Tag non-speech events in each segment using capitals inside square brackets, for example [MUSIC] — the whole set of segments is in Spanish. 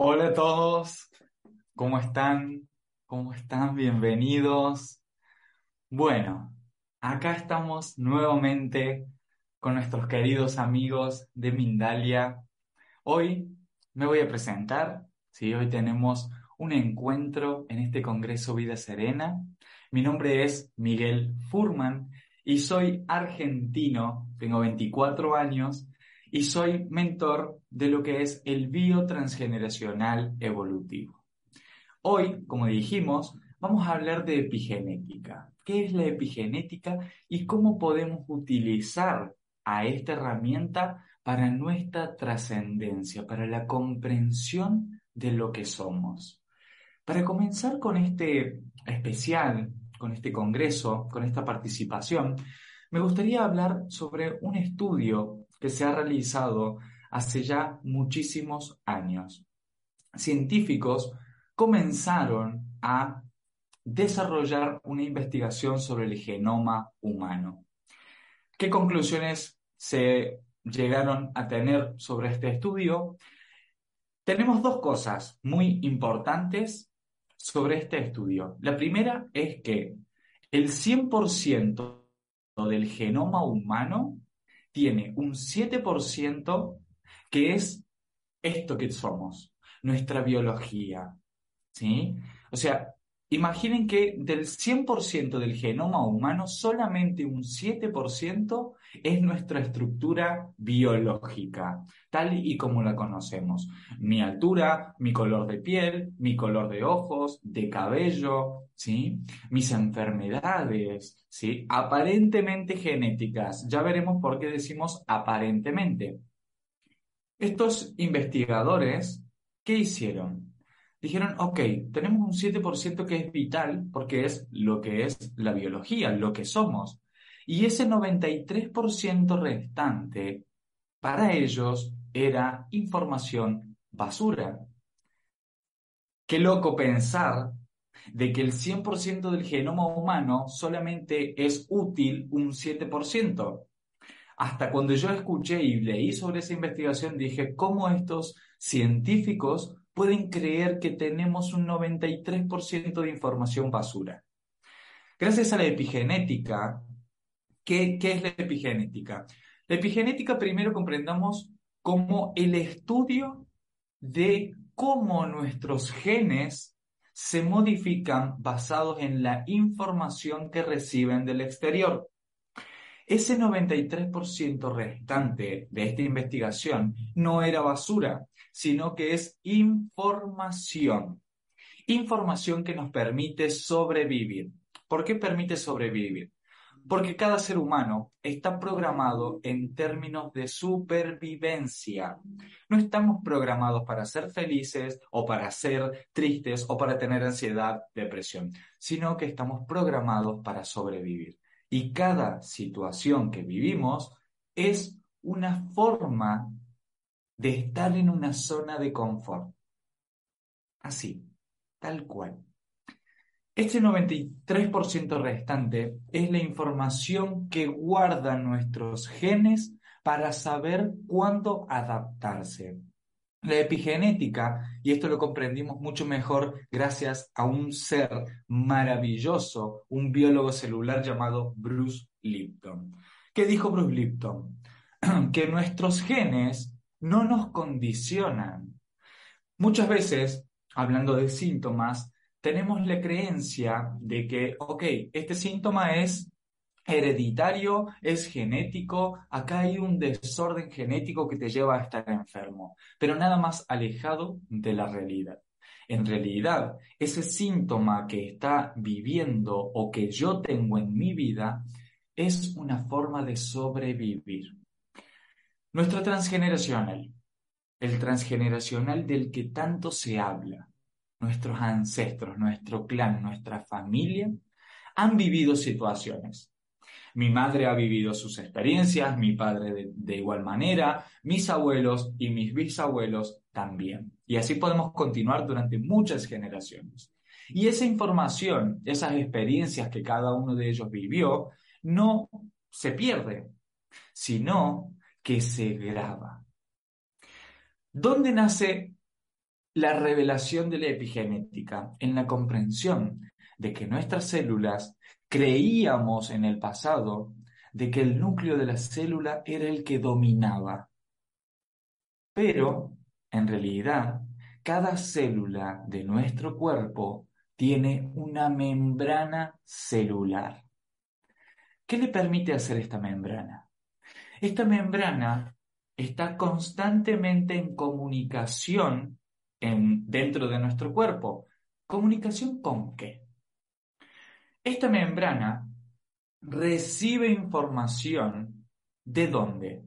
Hola a todos, ¿cómo están? ¿Cómo están? Bienvenidos. Bueno, acá estamos nuevamente con nuestros queridos amigos de Mindalia. Hoy me voy a presentar, ¿sí? Hoy tenemos un encuentro en este Congreso Vida Serena. Mi nombre es Miguel Furman y soy argentino, tengo 24 años y soy mentor de lo que es el biotransgeneracional evolutivo. Hoy, como dijimos, vamos a hablar de epigenética. ¿Qué es la epigenética y cómo podemos utilizar a esta herramienta para nuestra trascendencia, para la comprensión de lo que somos? Para comenzar con este especial, con este congreso, con esta participación, me gustaría hablar sobre un estudio que se ha realizado hace ya muchísimos años. Científicos comenzaron a desarrollar una investigación sobre el genoma humano. ¿Qué conclusiones se llegaron a tener sobre este estudio? Tenemos dos cosas muy importantes sobre este estudio. La primera es que el 100% del genoma humano tiene un 7% que es esto que somos, nuestra biología. ¿Sí? O sea, imaginen que del 100% del genoma humano, solamente un 7% es nuestra estructura biológica, tal y como la conocemos. Mi altura, mi color de piel, mi color de ojos, de cabello, ¿sí? Mis enfermedades, ¿sí? Aparentemente genéticas. Ya veremos por qué decimos aparentemente. Estos investigadores, ¿qué hicieron? Dijeron, ok, tenemos un 7% que es vital porque es lo que es la biología, lo que somos. Y ese 93% restante, para ellos, era información basura. Qué loco pensar de que el 100% del genoma humano solamente es útil un 7%. Hasta cuando yo escuché y leí sobre esa investigación dije, ¿cómo estos científicos pueden creer que tenemos un 93% de información basura? Gracias a la epigenética, ¿qué, ¿qué es la epigenética? La epigenética primero comprendamos como el estudio de cómo nuestros genes se modifican basados en la información que reciben del exterior. Ese 93% restante de esta investigación no era basura, sino que es información. Información que nos permite sobrevivir. ¿Por qué permite sobrevivir? Porque cada ser humano está programado en términos de supervivencia. No estamos programados para ser felices o para ser tristes o para tener ansiedad, depresión, sino que estamos programados para sobrevivir. Y cada situación que vivimos es una forma de estar en una zona de confort. Así, tal cual. Este 93% restante es la información que guardan nuestros genes para saber cuándo adaptarse. La epigenética, y esto lo comprendimos mucho mejor gracias a un ser maravilloso, un biólogo celular llamado Bruce Lipton. ¿Qué dijo Bruce Lipton? [CLEARS THROAT] que nuestros genes no nos condicionan, Muchas veces, hablando de síntomas, tenemos la creencia de que, ok, este síntoma es hereditario, es genético, acá hay un desorden genético que te lleva a estar enfermo, pero nada más alejado de la realidad. En realidad, ese síntoma que está viviendo o que yo tengo en mi vida es una forma de sobrevivir. Nuestro transgeneracional, el transgeneracional del que tanto se habla, nuestros ancestros, nuestro clan, nuestra familia, han vivido situaciones mi madre ha vivido sus experiencias, mi padre de, igual manera, mis abuelos y mis bisabuelos también. Y así podemos continuar durante muchas generaciones. Y esa información, esas experiencias que cada uno de ellos vivió, no se pierde, sino que se graba. ¿Dónde nace la revelación de la epigenética? En la comprensión de que nuestras células creíamos en el pasado de que el núcleo de la célula era el que dominaba. Pero, en realidad, cada célula de nuestro cuerpo tiene una membrana celular. ¿Qué le permite hacer esta membrana? Esta membrana está constantemente en comunicación en, dentro de nuestro cuerpo. ¿Comunicación con qué? Esta membrana recibe información de dónde?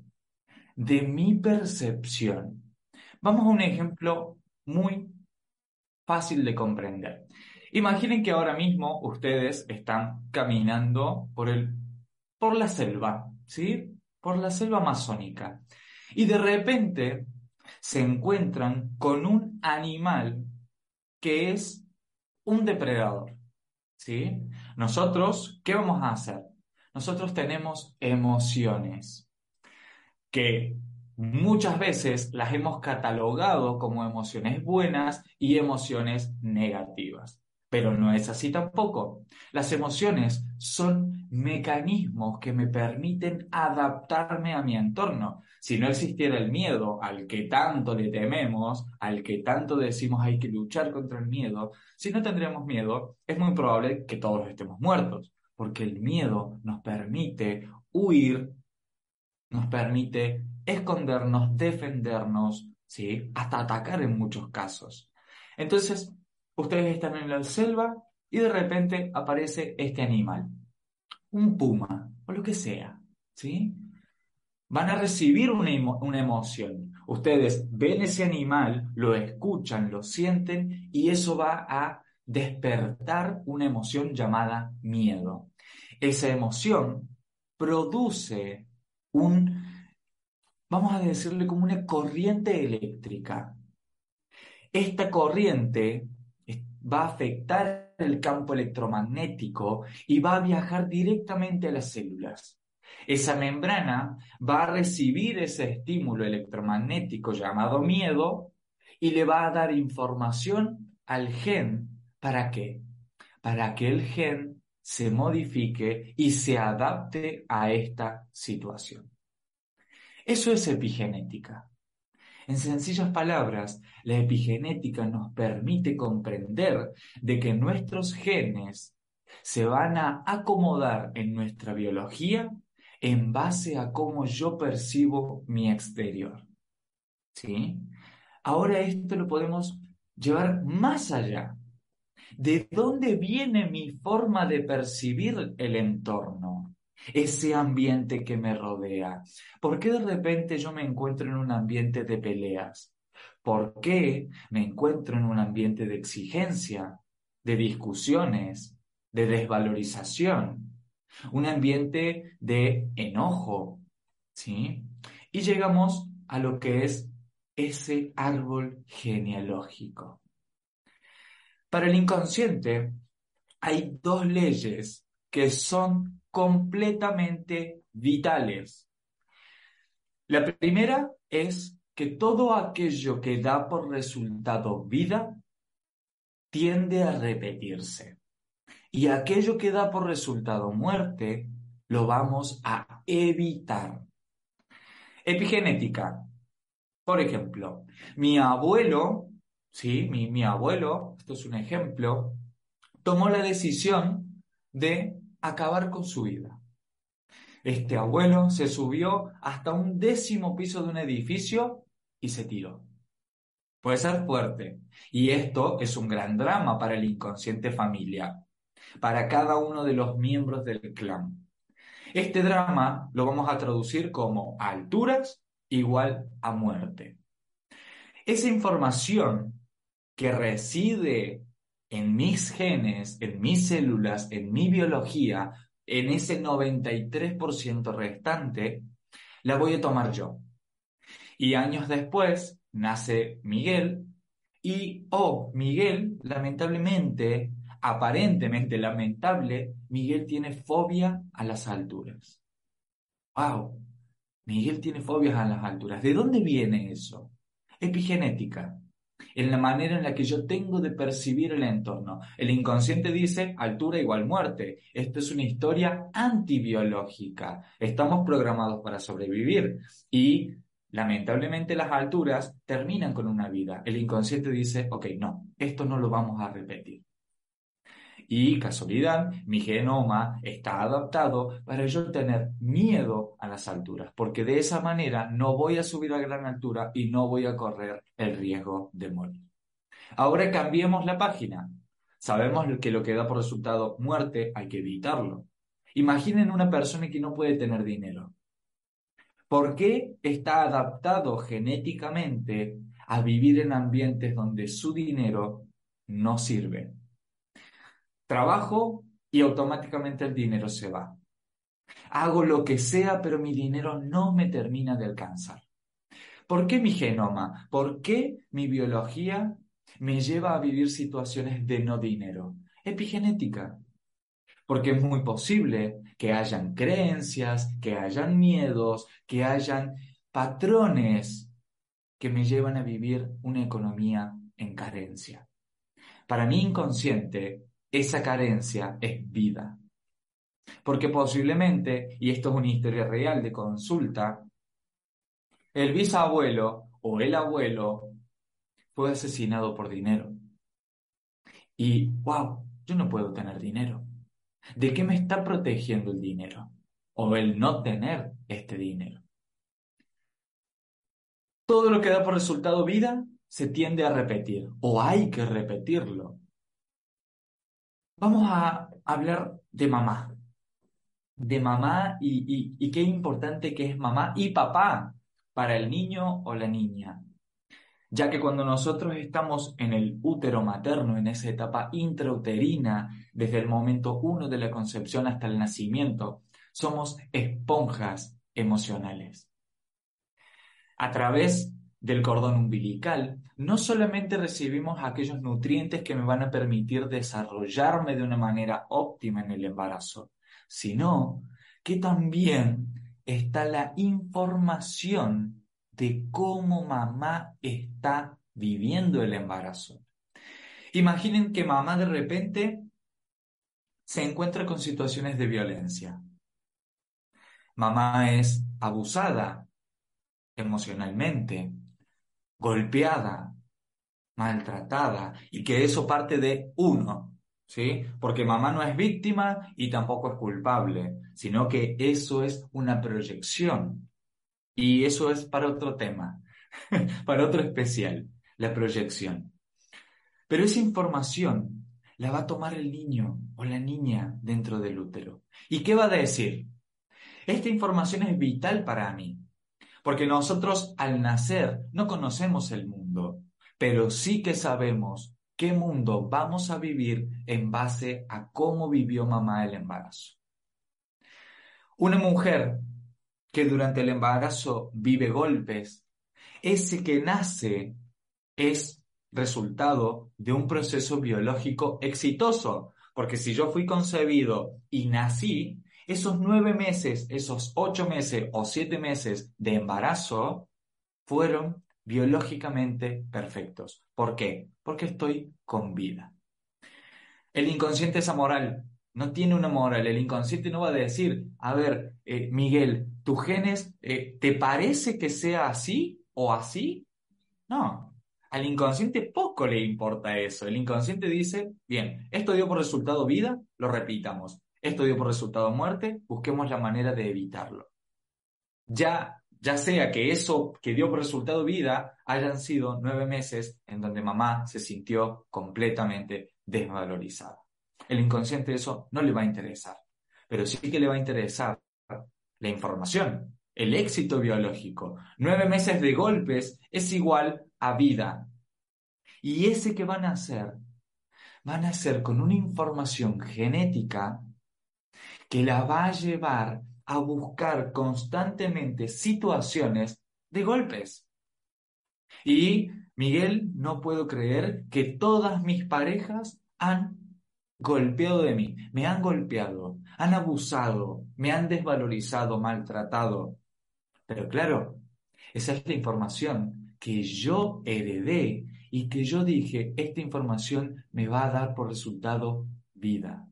De mi percepción. Vamos a un ejemplo muy fácil de comprender. Imaginen que ahora mismo ustedes están caminando por, el, por la selva, ¿sí? Por la selva amazónica. Y de repente se encuentran con un animal que es un depredador. ¿sí? Nosotros, ¿qué vamos a hacer? Nosotros tenemos emociones que muchas veces las hemos catalogado como emociones buenas y emociones negativas. Pero no es así tampoco. Las emociones son mecanismos que me permiten adaptarme a mi entorno. Si no existiera el miedo al que tanto le tememos, al que tanto decimos hay que luchar contra el miedo, si no tendríamos miedo, es muy probable que todos estemos muertos, porque el miedo nos permite huir, nos permite escondernos, defendernos, ¿sí? hasta atacar en muchos casos. Entonces, Ustedes están en la selva y de repente aparece este animal, un puma o lo que sea, ¿sí? Van a recibir una, una emoción. Ustedes ven ese animal, lo escuchan, lo sienten y eso va a despertar una emoción llamada miedo. Esa emoción produce un, vamos a decirle como una corriente eléctrica. Esta corriente va a afectar el campo electromagnético y va a viajar directamente a las células. Esa membrana va a recibir ese estímulo electromagnético llamado miedo y le va a dar información al gen. ¿Para qué? Para que el gen se modifique y se adapte a esta situación. Eso es epigenética. En sencillas palabras, la epigenética nos permite comprender de que nuestros genes se van a acomodar en nuestra biología en base a cómo yo percibo mi exterior. ¿Sí? Ahora esto lo podemos llevar más allá. ¿De dónde viene mi forma de percibir el entorno? Ese ambiente que me rodea? ¿Por qué de repente yo me encuentro en un ambiente de peleas? ¿Por qué me encuentro en un ambiente de exigencia, de discusiones, de desvalorización? Un ambiente de enojo, ¿sí? Y llegamos a lo que es ese árbol genealógico. Para el inconsciente hay dos leyes que son completamente vitales. La primera es que todo aquello que da por resultado vida tiende a repetirse. Y aquello que da por resultado muerte lo vamos a evitar. Epigenética. Por ejemplo, mi abuelo ¿sí? Mi, mi abuelo, esto es un ejemplo, tomó la decisión de acabar con su vida. Este abuelo se subió hasta un décimo piso de un edificio y se tiró. Puede ser fuerte. Y esto es un gran drama para el inconsciente familiar, para cada uno de los miembros del clan. Este drama lo vamos a traducir como alturas igual a muerte. Esa información que reside en mis genes, en mis células, en mi biología, en ese 93% restante, la voy a tomar yo. Y años después nace Miguel y, oh, Miguel, lamentablemente, aparentemente lamentable, Miguel tiene fobia a las alturas. ¡Wow! Miguel tiene fobias a las alturas. ¿De dónde viene eso? Epigenética en la manera en la que yo tengo de percibir el entorno. El inconsciente dice altura igual muerte. Esto es una historia antibiológica. Estamos programados para sobrevivir y lamentablemente las alturas terminan con una vida. El inconsciente dice, ok, no, esto no lo vamos a repetir. Y casualidad, mi genoma está adaptado para yo tener miedo a las alturas, porque de esa manera no voy a subir a gran altura y no voy a correr el riesgo de morir. Ahora cambiemos la página. Sabemos que lo que da por resultado muerte hay que evitarlo. Imaginen una persona que no puede tener dinero. ¿Por qué está adaptado genéticamente a vivir en ambientes donde su dinero no sirve? Trabajo y automáticamente el dinero se va. Hago lo que sea, pero mi dinero no me termina de alcanzar. ¿Por qué mi genoma? ¿Por qué mi biología me lleva a vivir situaciones de no dinero? Epigenética. Porque es muy posible que hayan creencias, que hayan miedos, que hayan patrones que me llevan a vivir una economía en carencia. Para mi inconsciente, esa carencia es vida. Porque posiblemente, y esto es una historia real de consulta, el bisabuelo o el abuelo fue asesinado por dinero. Y, wow, yo no puedo tener dinero. ¿De qué me está protegiendo el dinero? O el no tener este dinero. Todo lo que da por resultado vida se tiende a repetir, o hay que repetirlo. Vamos a hablar de mamá. De mamá y, qué importante que es mamá y papá para el niño o la niña. Ya que cuando nosotros estamos en el útero materno, en esa etapa intrauterina, desde el momento uno de la concepción hasta el nacimiento, somos esponjas emocionales. A través del cordón umbilical, no solamente recibimos aquellos nutrientes que me van a permitir desarrollarme de una manera óptima en el embarazo, sino que también está la información de cómo mamá está viviendo el embarazo. Imaginen que mamá de repente se encuentra con situaciones de violencia. Mamá es abusada emocionalmente, golpeada, maltratada, y que eso parte de uno, ¿sí? Porque mamá no es víctima y tampoco es culpable, sino que eso es una proyección. Y eso es para otro tema, [LAUGHS] para otro especial, la proyección. Pero esa información la va a tomar el niño o la niña dentro del útero. ¿Y qué va a decir? Esta información es vital para mí, porque nosotros al nacer no conocemos el mundo, pero sí que sabemos qué mundo vamos a vivir en base a cómo vivió mamá el embarazo. Una mujer que durante el embarazo vive golpes, ese que nace es resultado de un proceso biológico exitoso, porque si yo fui concebido y nací, esos nueve meses, esos ocho meses o siete meses de embarazo fueron biológicamente perfectos. ¿Por qué? Porque estoy con vida. El inconsciente es amoral, no tiene una moral. El inconsciente no va a decir, a ver, eh, Miguel, ¿tus genes eh, te parece que sea así o así? No. Al inconsciente poco le importa eso. El inconsciente dice, bien, esto dio por resultado vida, lo repitamos. Esto dio por resultado muerte, busquemos la manera de evitarlo. Ya, ya sea que eso que dio por resultado vida hayan sido nueve meses en donde mamá se sintió completamente desvalorizada. El inconsciente eso no le va a interesar, pero sí que le va a interesar la información, el éxito biológico. Nueve meses de golpes es igual a vida. Y ese que van a hacer, van a hacer con una información genética que la va a llevar a buscar constantemente situaciones de golpes. Y, Miguel, no puedo creer que todas mis parejas han golpeado de mí, me han golpeado, han abusado, me han desvalorizado, maltratado. Pero claro, esa es la información que yo heredé y que yo dije, esta información me va a dar por resultado vida.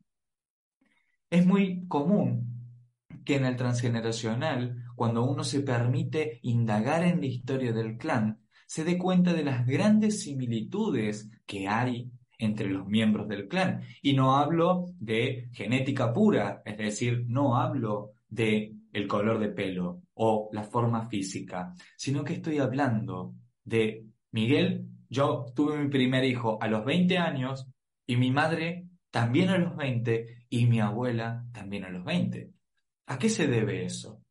Es muy común que en el transgeneracional, cuando uno se permite indagar en la historia del clan, se dé cuenta de las grandes similitudes que hay entre los miembros del clan. Y no hablo de genética pura, es decir, no hablo de el color de pelo o la forma física, sino que estoy hablando de Miguel, yo tuve mi primer hijo a los 20 años y mi madre también a los 20 y mi abuela también a los 20. ¿A qué se debe eso?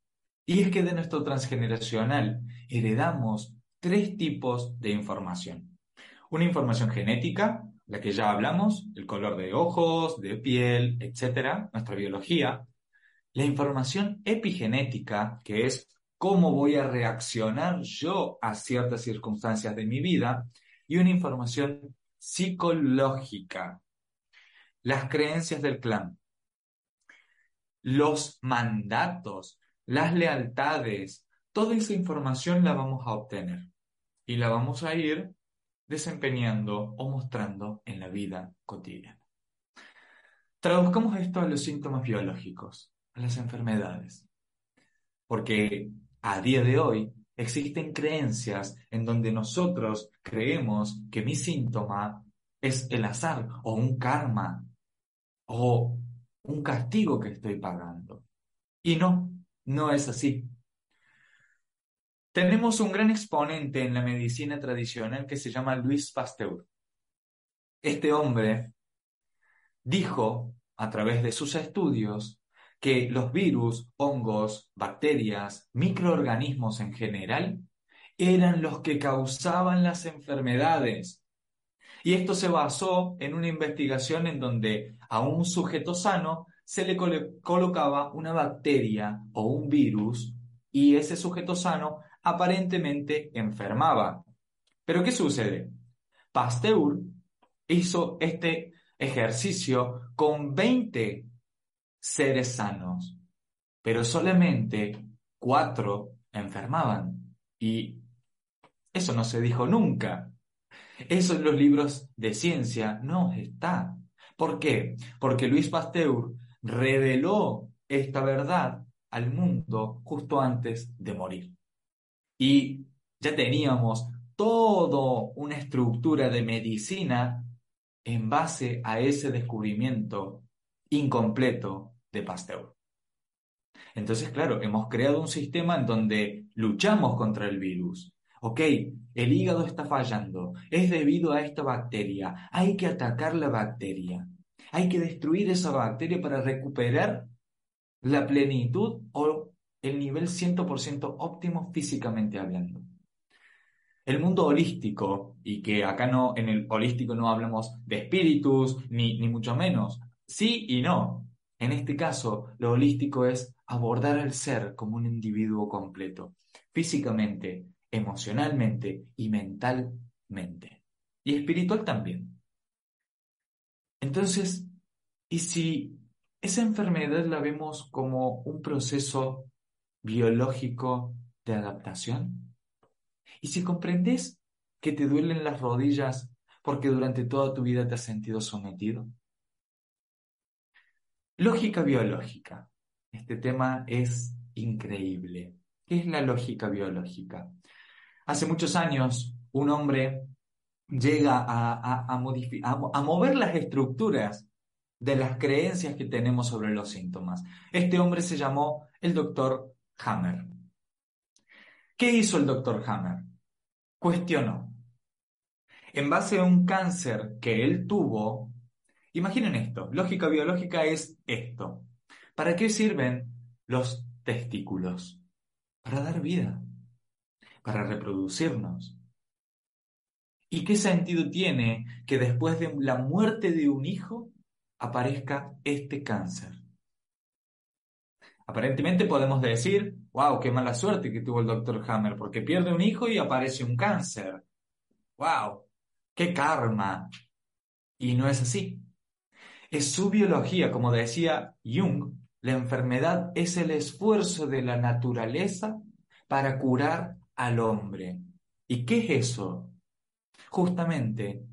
Y es que de nuestro transgeneracional heredamos tres tipos de información. Una información genética, la que ya hablamos, el color de ojos, de piel, etcétera, nuestra biología. La información epigenética, que es cómo voy a reaccionar yo a ciertas circunstancias de mi vida. Y una información psicológica, las creencias del clan, los mandatos, las lealtades, toda esa información la vamos a obtener y la vamos a ir desempeñando o mostrando en la vida cotidiana. Traduzcamos esto a los síntomas biológicos, a las enfermedades, porque a día de hoy existen creencias en donde nosotros creemos que mi síntoma es el azar o un karma o un castigo que estoy pagando. Y no, no es así. Tenemos un gran exponente en la medicina tradicional que se llama Luis Pasteur. Este hombre dijo, a través de sus estudios, que los virus, hongos, bacterias, microorganismos en general, eran los que causaban las enfermedades y esto se basó en una investigación en donde a un sujeto sano se le colocaba una bacteria o un virus y ese sujeto sano aparentemente enfermaba. Pero ¿qué sucede? Pasteur hizo este ejercicio con 20 seres sanos, pero solamente cuatro enfermaban. Y eso no se dijo nunca. Eso en los libros de ciencia no está. ¿Por qué? Porque Luis Pasteur reveló esta verdad al mundo justo antes de morir. Y ya teníamos toda una estructura de medicina en base a ese descubrimiento incompleto de Pasteur. Entonces, claro, hemos creado un sistema en donde luchamos contra el virus, Ok, el hígado está fallando, es debido a esta bacteria, hay que atacar la bacteria, hay que destruir esa bacteria para recuperar la plenitud o el nivel 100% óptimo físicamente hablando. El mundo holístico, y que acá no, en el holístico no hablamos de espíritus, ni, ni mucho menos, sí y no. En este caso, lo holístico es abordar al ser como un individuo completo, físicamente, emocionalmente y mentalmente. Y espiritual también. Entonces, ¿y si esa enfermedad la vemos como un proceso biológico de adaptación? ¿Y si comprendes que te duelen las rodillas porque durante toda tu vida te has sentido sometido? Lógica biológica. Este tema es increíble. ¿Qué es la lógica biológica? Hace muchos años, un hombre llega a, mover las estructuras de las creencias que tenemos sobre los síntomas. Este hombre se llamó el doctor Hammer. ¿Qué hizo el doctor Hammer? Cuestionó. En base a un cáncer que él tuvo, imaginen esto, lógica biológica es esto. ¿Para qué sirven los testículos? Para dar vida, para reproducirnos. ¿Y qué sentido tiene que después de la muerte de un hijo aparezca este cáncer? Aparentemente podemos decir, wow, qué mala suerte que tuvo el doctor Hammer, porque pierde un hijo y aparece un cáncer. Wow, qué karma. Y no es así. Es su biología, como decía Jung, la enfermedad es el esfuerzo de la naturaleza para curar al hombre. ¿Y qué es eso? Justamente,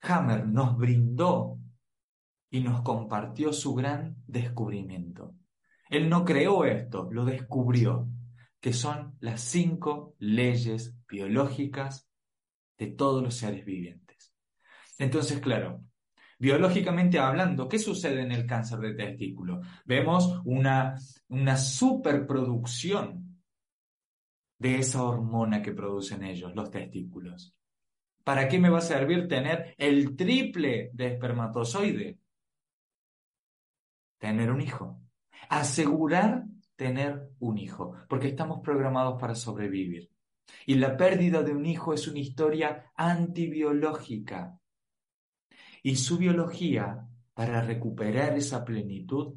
Hammer nos brindó y nos compartió su gran descubrimiento. Él no creó esto, lo descubrió, que son las cinco leyes biológicas de todos los seres vivientes. Entonces, claro, biológicamente hablando, ¿qué sucede en el cáncer de testículo? Vemos una, una superproducción de esa hormona que producen ellos, los testículos. ¿Para qué me va a servir tener el triple de espermatozoide? Tener un hijo asegurar tener un hijo, porque estamos programados para sobrevivir. Y la pérdida de un hijo es una historia antibiológica. Y su biología, para recuperar esa plenitud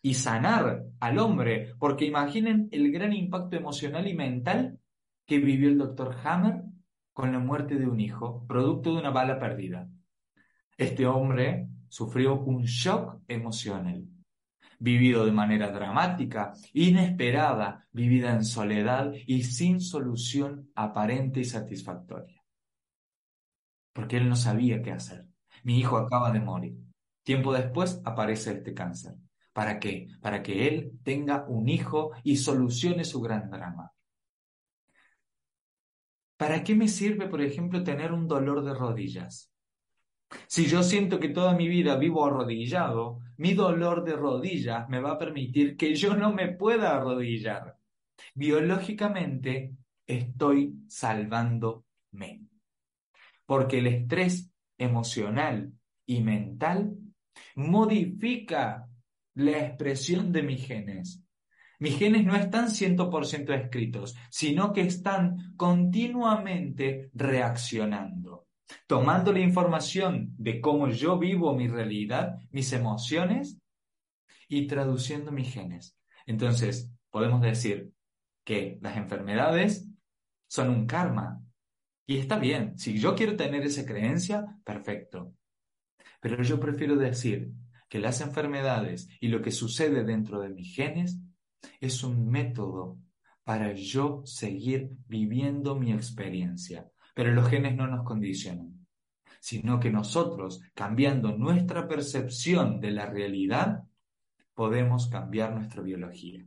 y sanar al hombre, porque imaginen el gran impacto emocional y mental que vivió el doctor Hammer con la muerte de un hijo, producto de una bala perdida. Este hombre sufrió un shock emocional vivido de manera dramática, inesperada, vivida en soledad y sin solución aparente y satisfactoria. Porque él no sabía qué hacer. Mi hijo acaba de morir. Tiempo después aparece este cáncer. ¿Para qué? Para que él tenga un hijo y solucione su gran drama. ¿Para qué me sirve, por ejemplo, tener un dolor de rodillas? Si yo siento que toda mi vida vivo arrodillado, mi dolor de rodillas me va a permitir que yo no me pueda arrodillar. Biológicamente estoy salvándome. Porque el estrés emocional y mental modifica la expresión de mis genes. Mis genes no están 100% escritos, sino que están continuamente reaccionando tomando la información de cómo yo vivo mi realidad, mis emociones, y traduciendo mis genes. Entonces, podemos decir que las enfermedades son un karma. Y está bien, si yo quiero tener esa creencia, perfecto. Pero yo prefiero decir que las enfermedades y lo que sucede dentro de mis genes es un método para yo seguir viviendo mi experiencia. Pero los genes no nos condicionan, sino que nosotros, cambiando nuestra percepción de la realidad, podemos cambiar nuestra biología.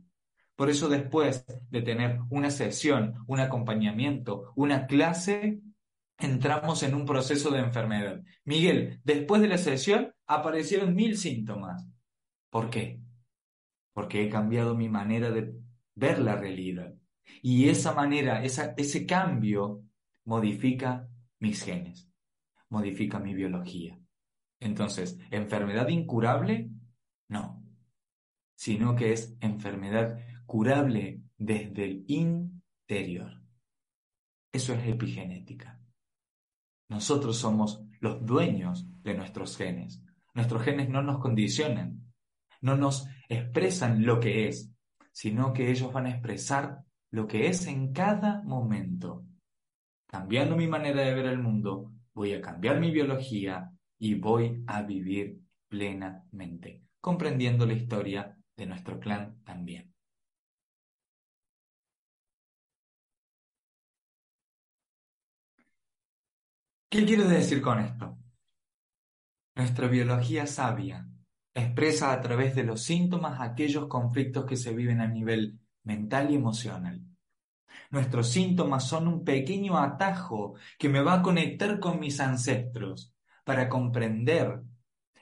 Por eso después de tener una sesión, un acompañamiento, una clase, entramos en un proceso de enfermedad. Miguel, después de la sesión aparecieron mil síntomas. ¿Por qué? Porque he cambiado mi manera de ver la realidad. Y esa manera, ese cambio modifica mis genes, modifica mi biología. Entonces, ¿enfermedad incurable? No, sino que es enfermedad curable desde el interior. Eso es epigenética. Nosotros somos los dueños de nuestros genes. Nuestros genes no nos condicionan, no nos expresan lo que es, sino que ellos van a expresar lo que es en cada momento cambiando mi manera de ver el mundo, voy a cambiar mi biología y voy a vivir plenamente, comprendiendo la historia de nuestro clan también. ¿Qué quiero decir con esto? Nuestra biología sabia expresa a través de los síntomas aquellos conflictos que se viven a nivel mental y emocional. Nuestros síntomas son un pequeño atajo que me va a conectar con mis ancestros para comprender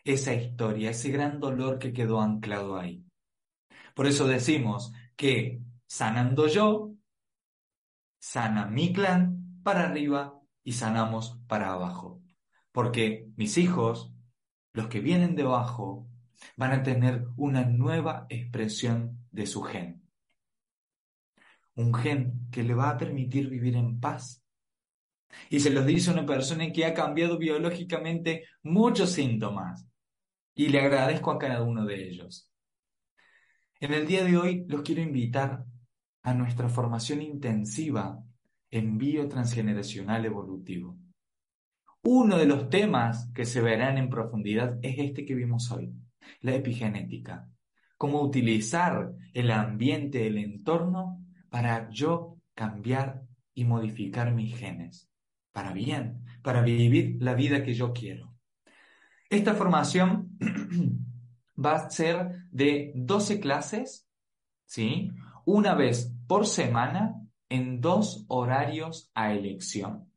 esa historia, ese gran dolor que quedó anclado ahí. Por eso decimos que sanando yo, sana mi clan para arriba y sanamos para abajo. Porque mis hijos, los que vienen debajo, van a tener una nueva expresión de su gen. Un gen que le va a permitir vivir en paz. Y se los dice una persona que ha cambiado biológicamente muchos síntomas. Y le agradezco a cada uno de ellos. En el día de hoy los quiero invitar a nuestra formación intensiva en biotransgeneracional evolutivo. Uno de los temas que se verán en profundidad es este que vimos hoy, la epigenética. Cómo utilizar el ambiente, el entorno, para yo cambiar y modificar mis genes. Para bien, para vivir la vida que yo quiero. Esta formación [CLEARS THROAT] va a ser de 12 clases, ¿sí? Una vez por semana en dos horarios a elección.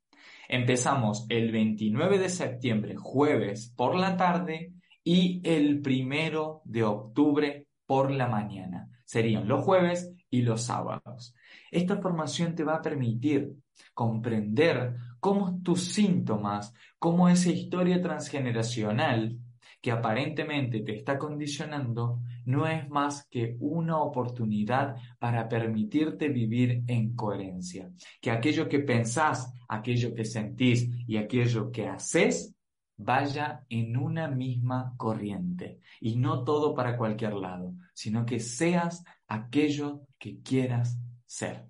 Empezamos el 29 de septiembre, jueves por la tarde, y el primero de octubre por la mañana. Serían los jueves y los sábados. Esta formación te va a permitir comprender cómo tus síntomas, cómo esa historia transgeneracional que aparentemente te está condicionando, no es más que una oportunidad para permitirte vivir en coherencia. Que aquello que pensás, aquello que sentís y aquello que haces vaya en una misma corriente y no todo para cualquier lado, sino que seas aquello que quieras ser,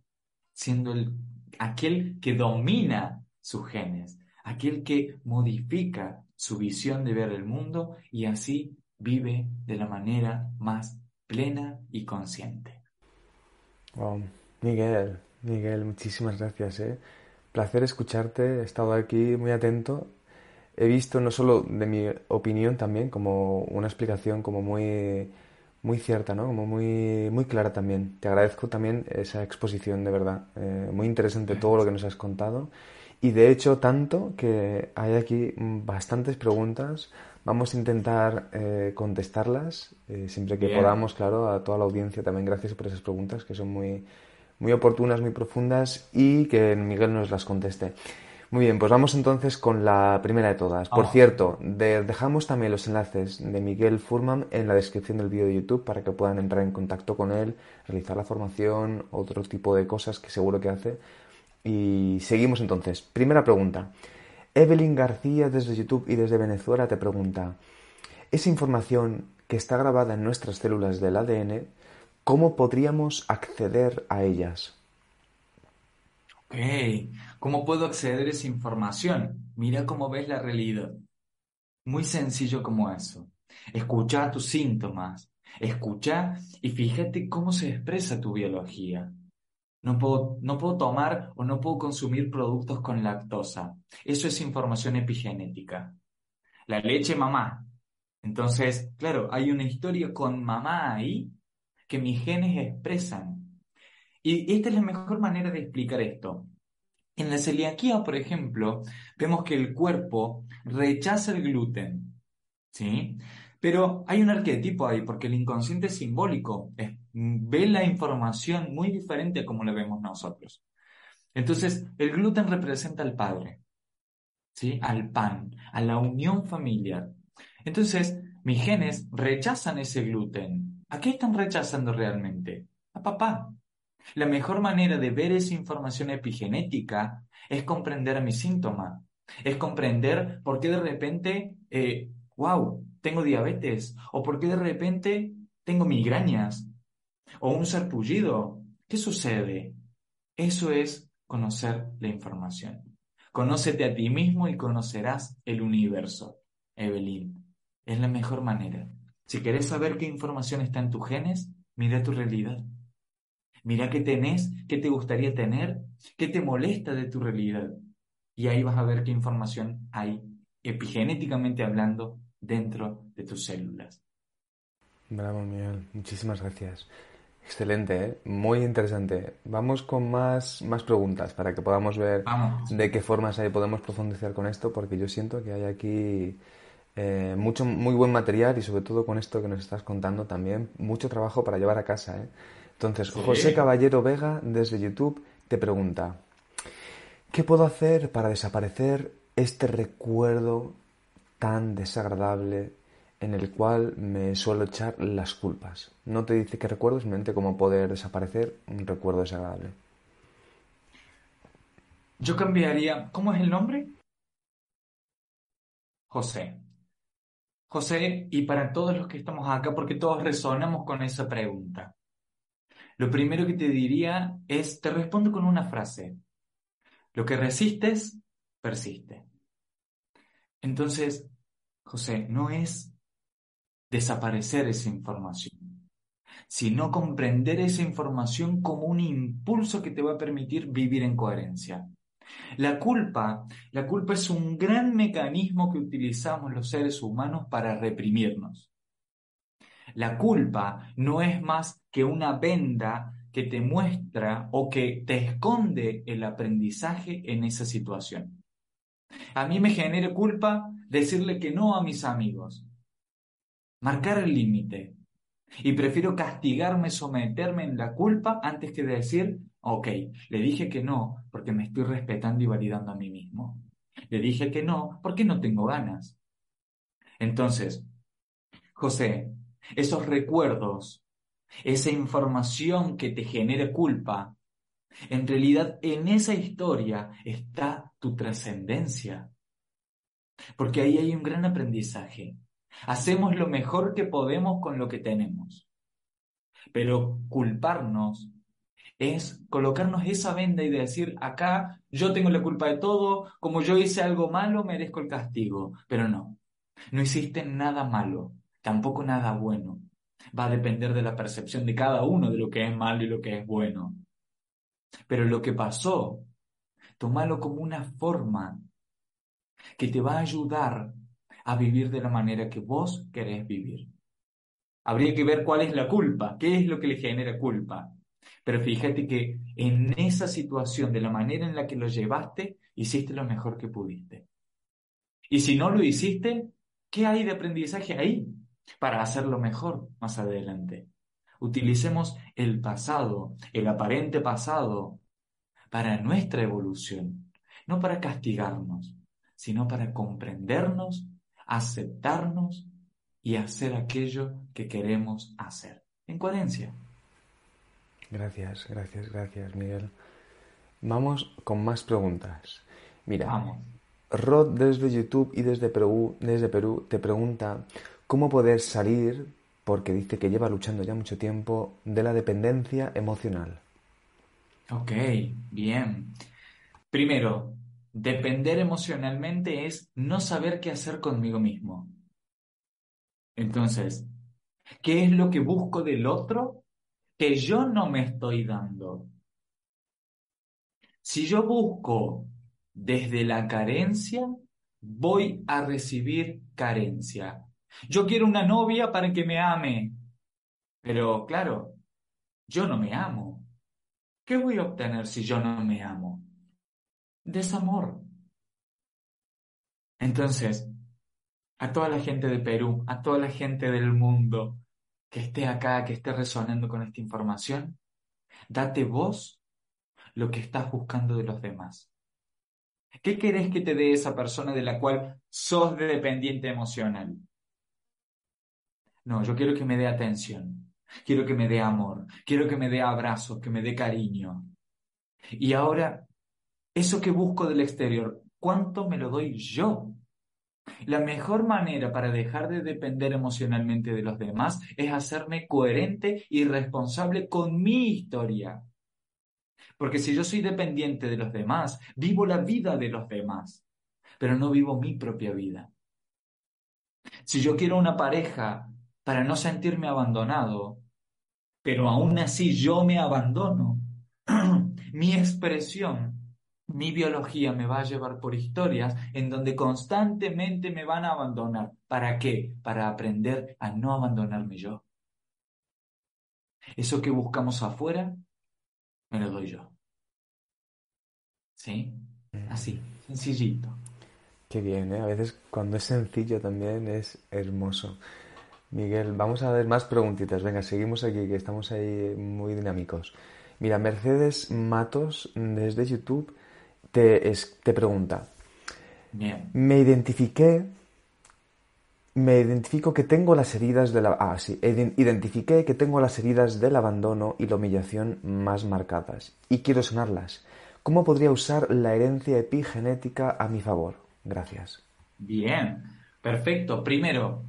siendo el, aquel que domina sus genes, aquel que modifica su visión de ver el mundo y así vive de la manera más plena y consciente. Miguel, Miguel, muchísimas gracias. ¿eh? Placer escucharte, he estado aquí muy atento. He visto no solo de mi opinión también como una explicación como muy, muy cierta, ¿no? como muy, muy clara también. Te agradezco también esa exposición, de verdad. Eh, muy interesante todo lo que nos has contado. Y de hecho, tanto que hay aquí bastantes preguntas. Vamos a intentar eh, contestarlas eh, siempre que podamos, claro, a toda la audiencia también. Gracias por esas preguntas que son muy, muy oportunas, muy profundas y que Miguel nos las conteste. Muy bien, pues vamos entonces con la primera de todas. Por cierto, dejamos también los enlaces de Miguel Furman en la descripción del vídeo de YouTube para que puedan entrar en contacto con él, realizar la formación, otro tipo de cosas que seguro que hace y seguimos entonces. Primera pregunta. Evelyn García desde YouTube y desde Venezuela te pregunta, esa información que está grabada en nuestras células del ADN, ¿cómo podríamos acceder a ellas? Ok, ¿cómo puedo acceder a esa información? Mira cómo ves la realidad. Muy sencillo como eso. Escucha tus síntomas, escucha y fíjate cómo se expresa tu biología. No puedo, no puedo tomar o no puedo consumir productos con lactosa. Eso es información epigenética. La leche mamá. Entonces, claro, hay una historia con mamá ahí que mis genes expresan. Y esta es la mejor manera de explicar esto. En la celiaquía, por ejemplo, vemos que el cuerpo rechaza el gluten. ¿Sí? Pero hay un arquetipo ahí, porque el inconsciente es simbólico, ve la información muy diferente a como la vemos nosotros. Entonces, el gluten representa al padre, ¿sí? al pan, a la unión familiar. Entonces, mis genes rechazan ese gluten. ¿A qué están rechazando realmente? A papá. La mejor manera de ver esa información epigenética es comprender mi síntoma, es comprender por qué de repente, eh, wow, tengo diabetes o por qué de repente tengo migrañas o un sarpullido. ¿Qué sucede? Eso es conocer la información. Conócete a ti mismo y conocerás el universo. Evelyn, es la mejor manera. Si querés saber qué información está en tus genes, mira tu realidad. Mira qué tenés, qué te gustaría tener, qué te molesta de tu realidad. Y ahí vas a ver qué información hay epigenéticamente hablando dentro de tus células. Bravo, Miguel. Muchísimas gracias. Excelente, ¿eh? muy interesante. Vamos con más, más preguntas para que podamos ver de qué formas ahí podemos profundizar con esto, porque yo siento que hay aquí eh, mucho, muy buen material y sobre todo con esto que nos estás contando también, mucho trabajo para llevar a casa. ¿eh? Entonces, José Caballero Vega desde YouTube te pregunta, ¿qué puedo hacer para desaparecer este recuerdo tan desagradable en el cual me suelo echar las culpas. No te dice qué recuerdo, simplemente cómo poder desaparecer un recuerdo desagradable. Yo cambiaría. ¿Cómo es el nombre? José. José, y para todos los que estamos acá, porque todos resonamos con esa pregunta. Lo primero que te diría es, te respondo con una frase. Lo que resistes, persiste. Entonces, José, no es desaparecer esa información, sino comprender esa información como un impulso que te va a permitir vivir en coherencia. La culpa, la culpa es un gran mecanismo que utilizamos los seres humanos para reprimirnos. La culpa no es más que una venda que te muestra o que te esconde el aprendizaje en esa situación. A mí me genera culpa decirle que no a mis amigos, marcar el límite. Y prefiero castigarme, someterme en la culpa antes que decir, ok, le dije que no porque me estoy respetando y validando a mí mismo. Le dije que no porque no tengo ganas. Entonces, José, esos recuerdos, esa información que te genera culpa, en realidad en esa historia está tu trascendencia. Porque ahí hay un gran aprendizaje. Hacemos lo mejor que podemos con lo que tenemos. Pero culparnos es colocarnos esa venda y decir, acá yo tengo la culpa de todo, como yo hice algo malo, merezco el castigo. Pero no, no hiciste nada malo, tampoco nada bueno. Va a depender de la percepción de cada uno de lo que es malo y lo que es bueno. Pero lo que pasó, tomalo como una forma que te va a ayudar a vivir de la manera que vos querés vivir. Habría que ver cuál es la culpa, qué es lo que le genera culpa. Pero fíjate que en esa situación, de la manera en la que lo llevaste, hiciste lo mejor que pudiste. Y si no lo hiciste, ¿qué hay de aprendizaje ahí para hacerlo mejor más adelante? Utilicemos el pasado, el aparente pasado, para nuestra evolución, no para castigarnos, sino para comprendernos aceptarnos y hacer aquello que queremos hacer. En coherencia. Gracias, gracias, gracias, Miguel. Vamos con más preguntas. Mira, Rod desde YouTube y desde Perú, desde Perú te pregunta cómo poder salir, porque dice que lleva luchando ya mucho tiempo, de la dependencia emocional. Ok, bien. Primero, Depender emocionalmente es no saber qué hacer conmigo mismo. Entonces, ¿qué es lo que busco del otro que yo no me estoy dando? Si yo busco desde la carencia, voy a recibir carencia. Yo quiero una novia para que me ame, pero claro, yo no me amo. ¿Qué voy a obtener si yo no me amo? desamor. Entonces, a toda la gente de Perú, a toda la gente del mundo que esté acá, que esté resonando con esta información, date vos lo que estás buscando de los demás. ¿Qué querés que te dé esa persona de la cual sos dependiente emocional? No, yo quiero que me dé atención, quiero que me dé amor, quiero que me dé abrazos, que me dé cariño. Y ahora eso que busco del exterior, ¿cuánto me lo doy yo? La mejor manera para dejar de depender emocionalmente de los demás es hacerme coherente y responsable con mi historia. Porque si yo soy dependiente de los demás, vivo la vida de los demás, pero no vivo mi propia vida. Si yo quiero una pareja para no sentirme abandonado, pero aún así yo me abandono, [CLEARS THROAT] mi expresión mi biología me va a llevar por historias en donde constantemente me van a abandonar. ¿Para qué? Para aprender a no abandonarme yo. Eso que buscamos afuera, me lo doy yo. ¿Sí? Así, sencillito. Qué bien, ¿eh? A veces cuando es sencillo también es hermoso. Miguel, vamos a ver más preguntitas. Venga, seguimos aquí, que estamos ahí muy dinámicos. Mira, Mercedes Matos desde YouTube te, te pregunta. Bien. Me identifiqué, me identifico que tengo las heridas de la, ah, sí, identifiqué que tengo las heridas del abandono y la humillación más marcadas y quiero sanarlas. ¿Cómo podría usar la herencia epigenética a mi favor? Gracias. Bien, perfecto. Primero,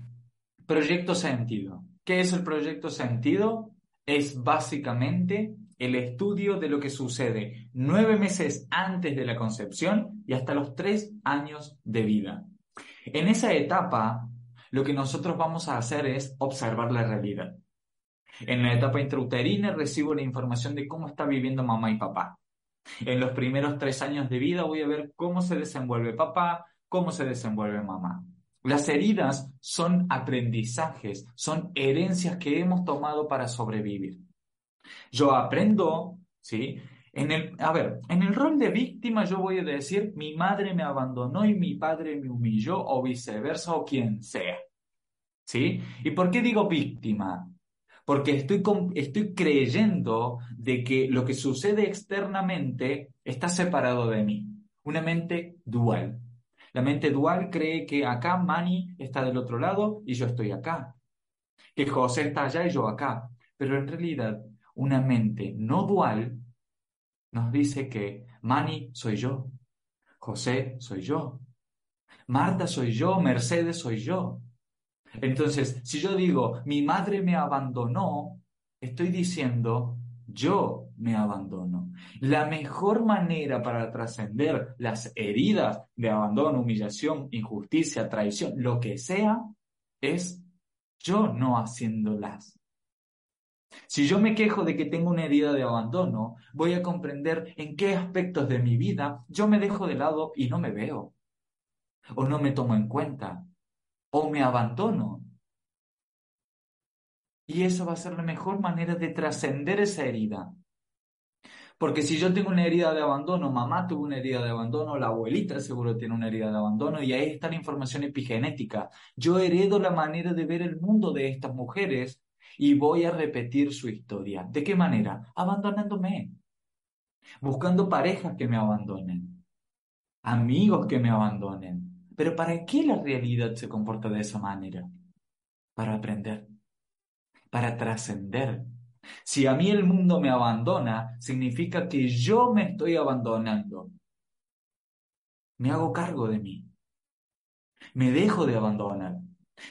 proyecto sentido. ¿Qué es el proyecto sentido? Es básicamente el estudio de lo que sucede nueve meses antes de la concepción y hasta los tres años de vida. En esa etapa, lo que nosotros vamos a hacer es observar la realidad. En la etapa intrauterina recibo la información de cómo está viviendo mamá y papá. En los primeros tres años de vida voy a ver cómo se desenvuelve papá, cómo se desenvuelve mamá. Las heridas son aprendizajes, son herencias que hemos tomado para sobrevivir. Yo aprendo, ¿sí? En el, a ver, en el rol de víctima yo voy a decir, mi madre me abandonó y mi padre me humilló o viceversa o quien sea. ¿Sí? ¿Y por qué digo víctima? Porque estoy, estoy creyendo de que lo que sucede externamente está separado de mí. Una mente dual. La mente dual cree que acá Mani está del otro lado y yo estoy acá. Que José está allá y yo acá. Pero en realidad una mente no dual nos dice que Mani soy yo, José soy yo, Marta soy yo, Mercedes soy yo. Entonces, si yo digo, mi madre me abandonó, estoy diciendo, yo me abandono. La mejor manera para trascender las heridas de abandono, humillación, injusticia, traición, lo que sea, es yo no haciéndolas. Si yo me quejo de que tengo una herida de abandono, voy a comprender en qué aspectos de mi vida yo me dejo de lado y no me veo, o no me tomo en cuenta, o me abandono. Y esa va a ser la mejor manera de trascender esa herida. Porque si yo tengo una herida de abandono, mamá tuvo una herida de abandono, la abuelita seguro tiene una herida de abandono, y ahí está la información epigenética. Yo heredo la manera de ver el mundo de estas mujeres y voy a repetir su historia. ¿De qué manera? Abandonándome, buscando parejas que me abandonen, amigos que me abandonen. Pero ¿para qué la realidad se comporta de esa manera? Para aprender, para trascender. Si a mí el mundo me abandona, significa que yo me estoy abandonando. Me hago cargo de mí. Me dejo de abandonar.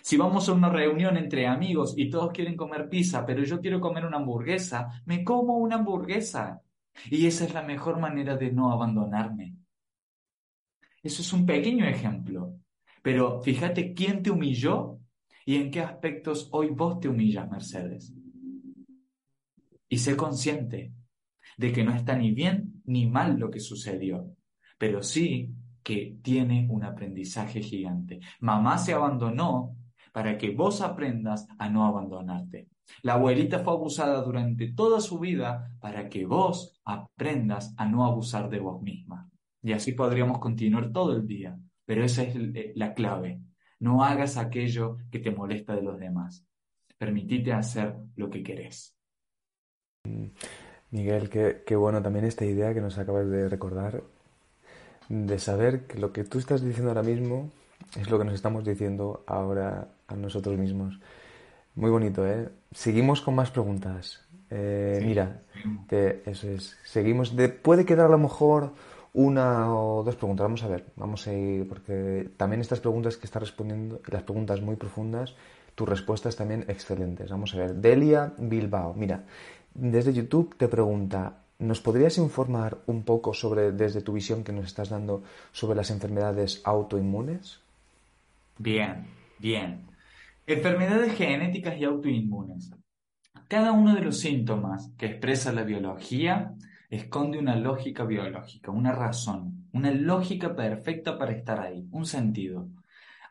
Si vamos a una reunión entre amigos y todos quieren comer pizza, pero yo quiero comer una hamburguesa, me como una hamburguesa. Y esa es la mejor manera de no abandonarme. Eso es un pequeño ejemplo. Pero fíjate quién te humilló y en qué aspectos hoy vos te humillas, Mercedes. Y sé consciente de que no está ni bien ni mal lo que sucedió, pero sí que tiene un aprendizaje gigante. Mamá se abandonó para que vos aprendas a no abandonarte. La abuelita fue abusada durante toda su vida para que vos aprendas a no abusar de vos misma. Y así podríamos continuar todo el día, pero esa es eh, la clave. No hagas aquello que te molesta de los demás. Permitite hacer lo que querés. Miguel, qué, qué bueno también esta idea que nos acabas de recordar de saber que lo que tú estás diciendo ahora mismo es lo que nos estamos diciendo ahora a nosotros mismos. Muy bonito, ¿eh? Seguimos con más preguntas. Eh, mira, eso es. Seguimos. De, puede quedar a lo mejor una o dos preguntas. Vamos a ver, vamos a ir, porque también estas preguntas que estás respondiendo, las preguntas muy profundas, tus respuestas también excelentes. Vamos a ver. Delia Bilbao, mira, desde YouTube te pregunta, ¿Nos podrías informar un poco sobre, desde tu visión que nos estás dando, sobre las enfermedades autoinmunes? Bien, bien. Enfermedades genéticas y autoinmunes. Cada uno de los síntomas que expresa la biología esconde una lógica biológica, una razón, una lógica perfecta para estar ahí, un sentido.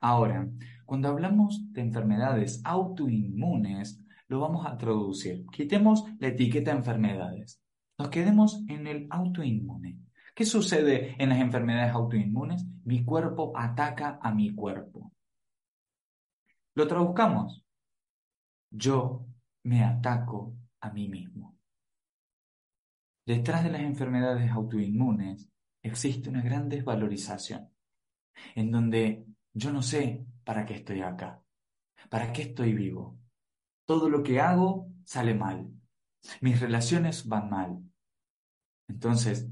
Ahora, cuando hablamos de enfermedades autoinmunes, lo vamos a traducir. Quitemos la etiqueta enfermedades. Nos quedemos en el autoinmune. ¿Qué sucede en las enfermedades autoinmunes? Mi cuerpo ataca a mi cuerpo. Lo traduzcamos. Yo me ataco a mí mismo. Detrás de las enfermedades autoinmunes existe una gran desvalorización, en donde yo no sé para qué estoy acá, para qué estoy vivo. Todo lo que hago sale mal. Mis relaciones van mal. Entonces,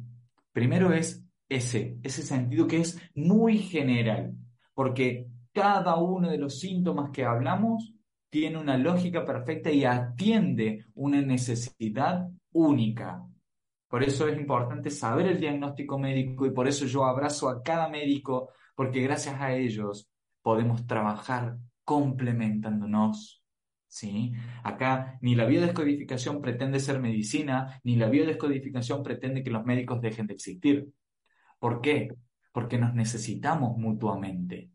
primero es ese, ese sentido que es muy general, porque cada uno de los síntomas que hablamos tiene una lógica perfecta y atiende una necesidad única. Por eso es importante saber el diagnóstico médico y por eso yo abrazo a cada médico, porque gracias a ellos podemos trabajar complementándonos. ¿Sí? Acá ni la biodescodificación pretende ser medicina, ni la biodescodificación pretende que los médicos dejen de existir. ¿Por qué? Porque nos necesitamos mutuamente.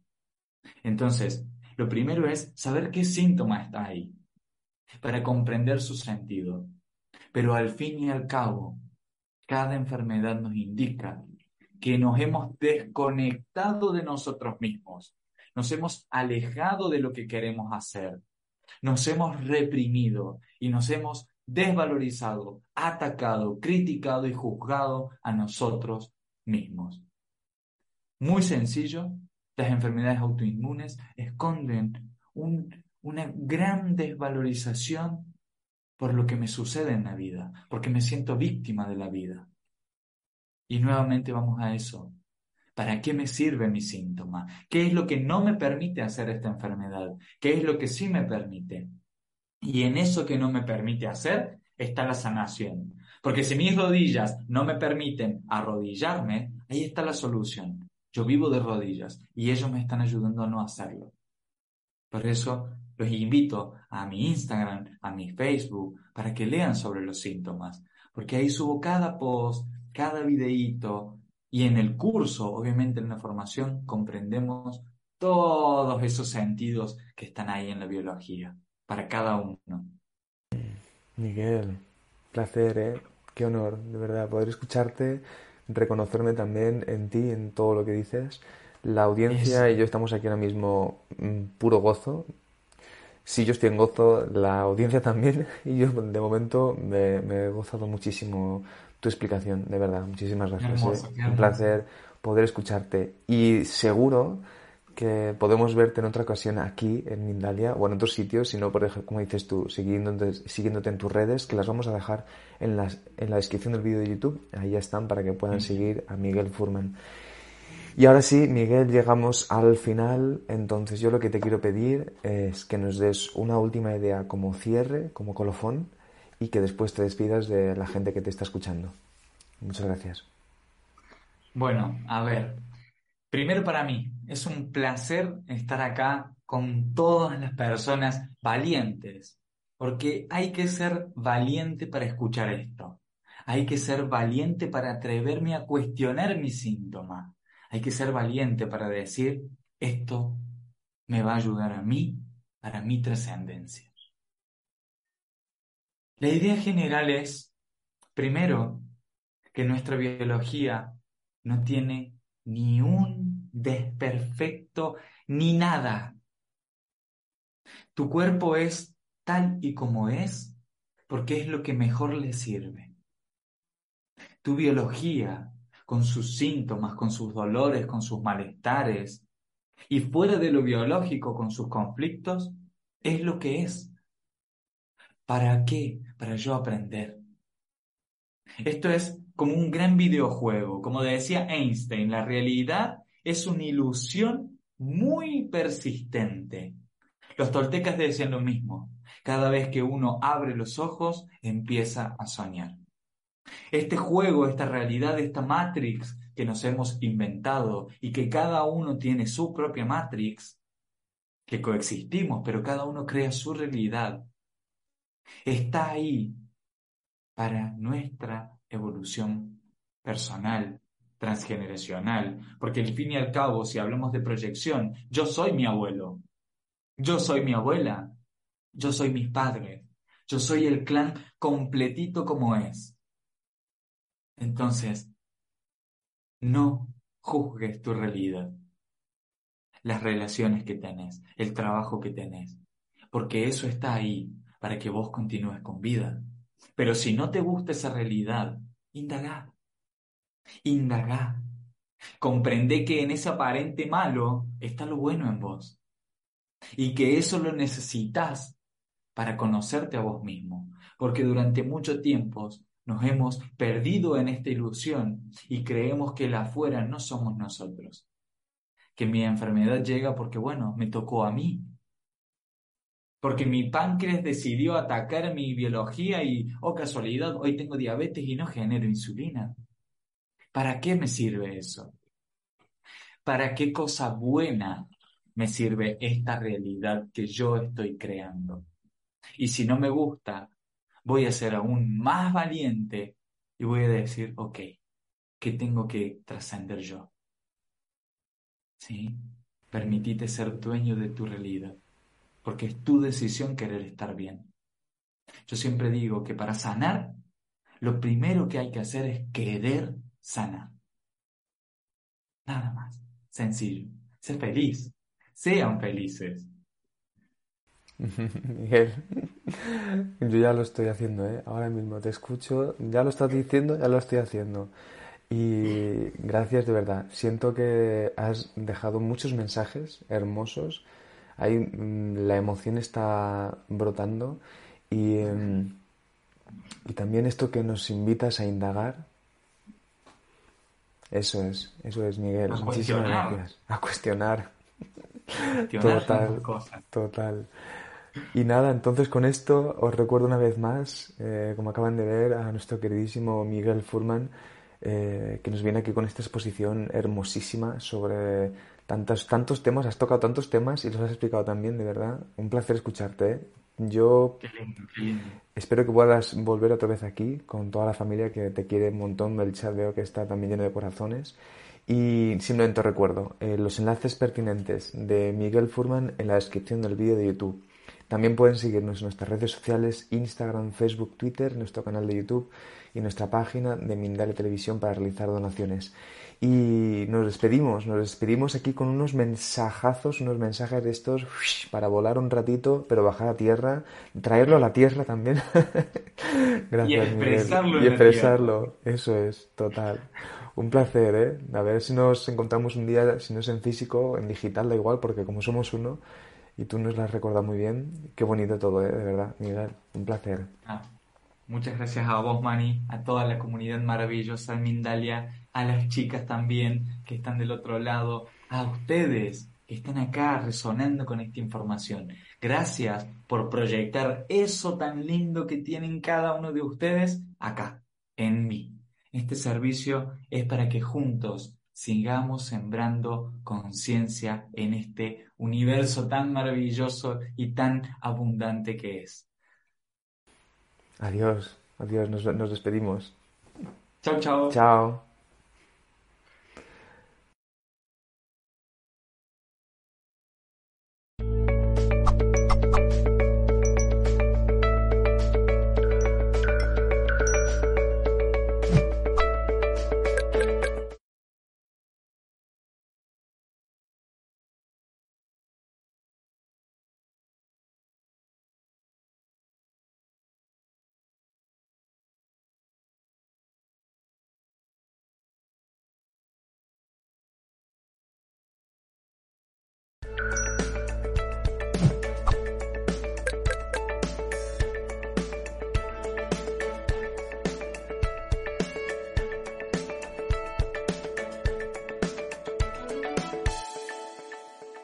Entonces, lo primero es saber qué síntoma está ahí, para comprender su sentido. Pero al fin y al cabo, cada enfermedad nos indica que nos hemos desconectado de nosotros mismos, nos hemos alejado de lo que queremos hacer, nos hemos reprimido y nos hemos desvalorizado, atacado, criticado y juzgado a nosotros mismos. Muy sencillo, las enfermedades autoinmunes esconden una gran desvalorización por lo que me sucede en la vida, porque me siento víctima de la vida. Y nuevamente vamos a eso. ¿Para qué me sirve mi síntoma? ¿Qué es lo que no me permite hacer esta enfermedad? ¿Qué es lo que sí me permite? Y en eso que no me permite hacer está la sanación. Porque si mis rodillas no me permiten arrodillarme, ahí está la solución. Yo vivo de rodillas y ellos me están ayudando a no hacerlo. Por eso los invito a mi Instagram, a mi Facebook, para que lean sobre los síntomas, porque ahí subo cada post, cada videíto y en el curso, obviamente en la formación, comprendemos todos esos sentidos que están ahí en la biología, para cada uno. Miguel, placer, ¿eh? Qué honor, de verdad, poder escucharte reconocerme también en ti, en todo lo que dices. La audiencia y yo estamos aquí ahora mismo en puro gozo. Si yo estoy en gozo, la audiencia [LAUGHS] también. Y yo de momento me, he gozado muchísimo tu explicación, de verdad. Muchísimas gracias. ¿eh? Un placer poder escucharte. Y seguro que podemos verte en otra ocasión aquí en Mindalia o en otros sitios, sino por ejemplo, como dices tú, siguiéndote, siguiéndote en tus redes, que las vamos a dejar en, las, en la descripción del vídeo de YouTube. Ahí ya están para que puedan seguir a Miguel Furman. Y ahora sí, Miguel, llegamos al final. Entonces yo lo que te quiero pedir es que nos des una última idea como cierre, como colofón, y que después te despidas de la gente que te está escuchando. Muchas gracias. Bueno, a ver, Primero para mí, es un placer estar acá con todas las personas valientes, porque hay que ser valiente para escuchar esto. Hay que ser valiente para atreverme a cuestionar mi síntoma. Hay que ser valiente para decir, esto me va a ayudar a mí para mi trascendencia. La idea general es, primero, que nuestra biología no tiene ni un desperfecto, ni nada. Tu cuerpo es tal y como es porque es lo que mejor le sirve. Tu biología, con sus síntomas, con sus dolores, con sus malestares, y fuera de lo biológico, con sus conflictos, es lo que es. ¿Para qué? Para yo aprender. Esto es como un gran videojuego. Como decía Einstein, la realidad es una ilusión muy persistente. Los toltecas decían lo mismo. Cada vez que uno abre los ojos, empieza a soñar. Este juego, esta realidad, esta Matrix que nos hemos inventado y que cada uno tiene su propia Matrix, que coexistimos, pero cada uno crea su realidad, está ahí para nuestra evolución personal, transgeneracional, porque al fin y al cabo, si hablamos de proyección, yo soy mi abuelo, yo soy mi abuela, yo soy mis padres, Yo soy el clan completito como es. Entonces, no juzgues tu realidad, las relaciones que tenés, el trabajo que tenés, porque eso está ahí para que vos continúes con vida. Pero si no te gusta esa realidad, indagá, indagá. Comprende que en ese aparente malo está lo bueno en vos y que eso lo necesitas para conocerte a vos mismo, porque durante mucho tiempo nos hemos perdido en esta ilusión y creemos que la afuera no somos nosotros, que mi enfermedad llega porque, bueno, me tocó a mí, porque mi páncreas decidió atacar mi biología y, oh casualidad, hoy tengo diabetes y no genero insulina. ¿Para qué me sirve eso? ¿Para qué cosa buena me sirve esta realidad que yo estoy creando? Y si no me gusta, voy a ser aún más valiente y voy a decir, ok, ¿qué tengo que trascender yo? ¿Sí? Permitite ser dueño de tu realidad porque es tu decisión querer estar bien. Yo siempre digo que para sanar, lo primero que hay que hacer es querer sanar. Nada más. Sencillo. Ser feliz. Sean felices. [LAUGHS] Miguel, yo ya lo estoy haciendo, ¿eh? Ahora mismo te escucho, ya lo estás diciendo, ya lo estoy haciendo. Y gracias de verdad. Siento que has dejado muchos mensajes hermosos Ahí mm, la emoción está brotando y, em, y también esto que nos invitas a indagar. Eso es, eso es, Miguel. Muchísimas gracias. A cuestionar. total, total. Y nada, entonces con esto os recuerdo una vez más, eh, como acaban de ver, a nuestro queridísimo Miguel Furman, eh, que nos viene aquí con esta exposición hermosísima sobre tantos, tantos temas, has tocado tantos temas y los has explicado también, de verdad. Un placer escucharte. ¿eh? Yo espero que puedas volver otra vez aquí con toda la familia que te quiere un montón. El chat veo que está también lleno de corazones. Y simplemente recuerdo eh, los enlaces pertinentes de Miguel Furman en la descripción del vídeo de YouTube. También pueden seguirnos en nuestras redes sociales, Instagram, Facebook, Twitter, nuestro canal de YouTube y nuestra página de Mindalia Televisión para realizar donaciones. Y nos despedimos, nos despedimos aquí con unos mensajazos, unos mensajes de estos para volar un ratito, pero bajar a tierra, traerlo a la tierra también. [LAUGHS] Gracias, y expresarlo. Y expresarlo, eso es, total. Un placer, ¿eh? A ver si nos encontramos un día, si no es en físico, en digital, da igual, porque como somos uno, y tú nos lo has recordado muy bien, qué bonito todo, ¿eh? De verdad, Miguel, un placer. Ah, muchas gracias a vos, Mani, a toda la comunidad maravillosa de Mindalia a las chicas también que están del otro lado, a ustedes que están acá resonando con esta información. Gracias por proyectar eso tan lindo que tienen cada uno de ustedes acá, en mí. Este servicio es para que juntos sigamos sembrando conciencia en este universo tan maravilloso y tan abundante que es. Adiós, adiós, nos, nos despedimos. Chao, chao. Chao.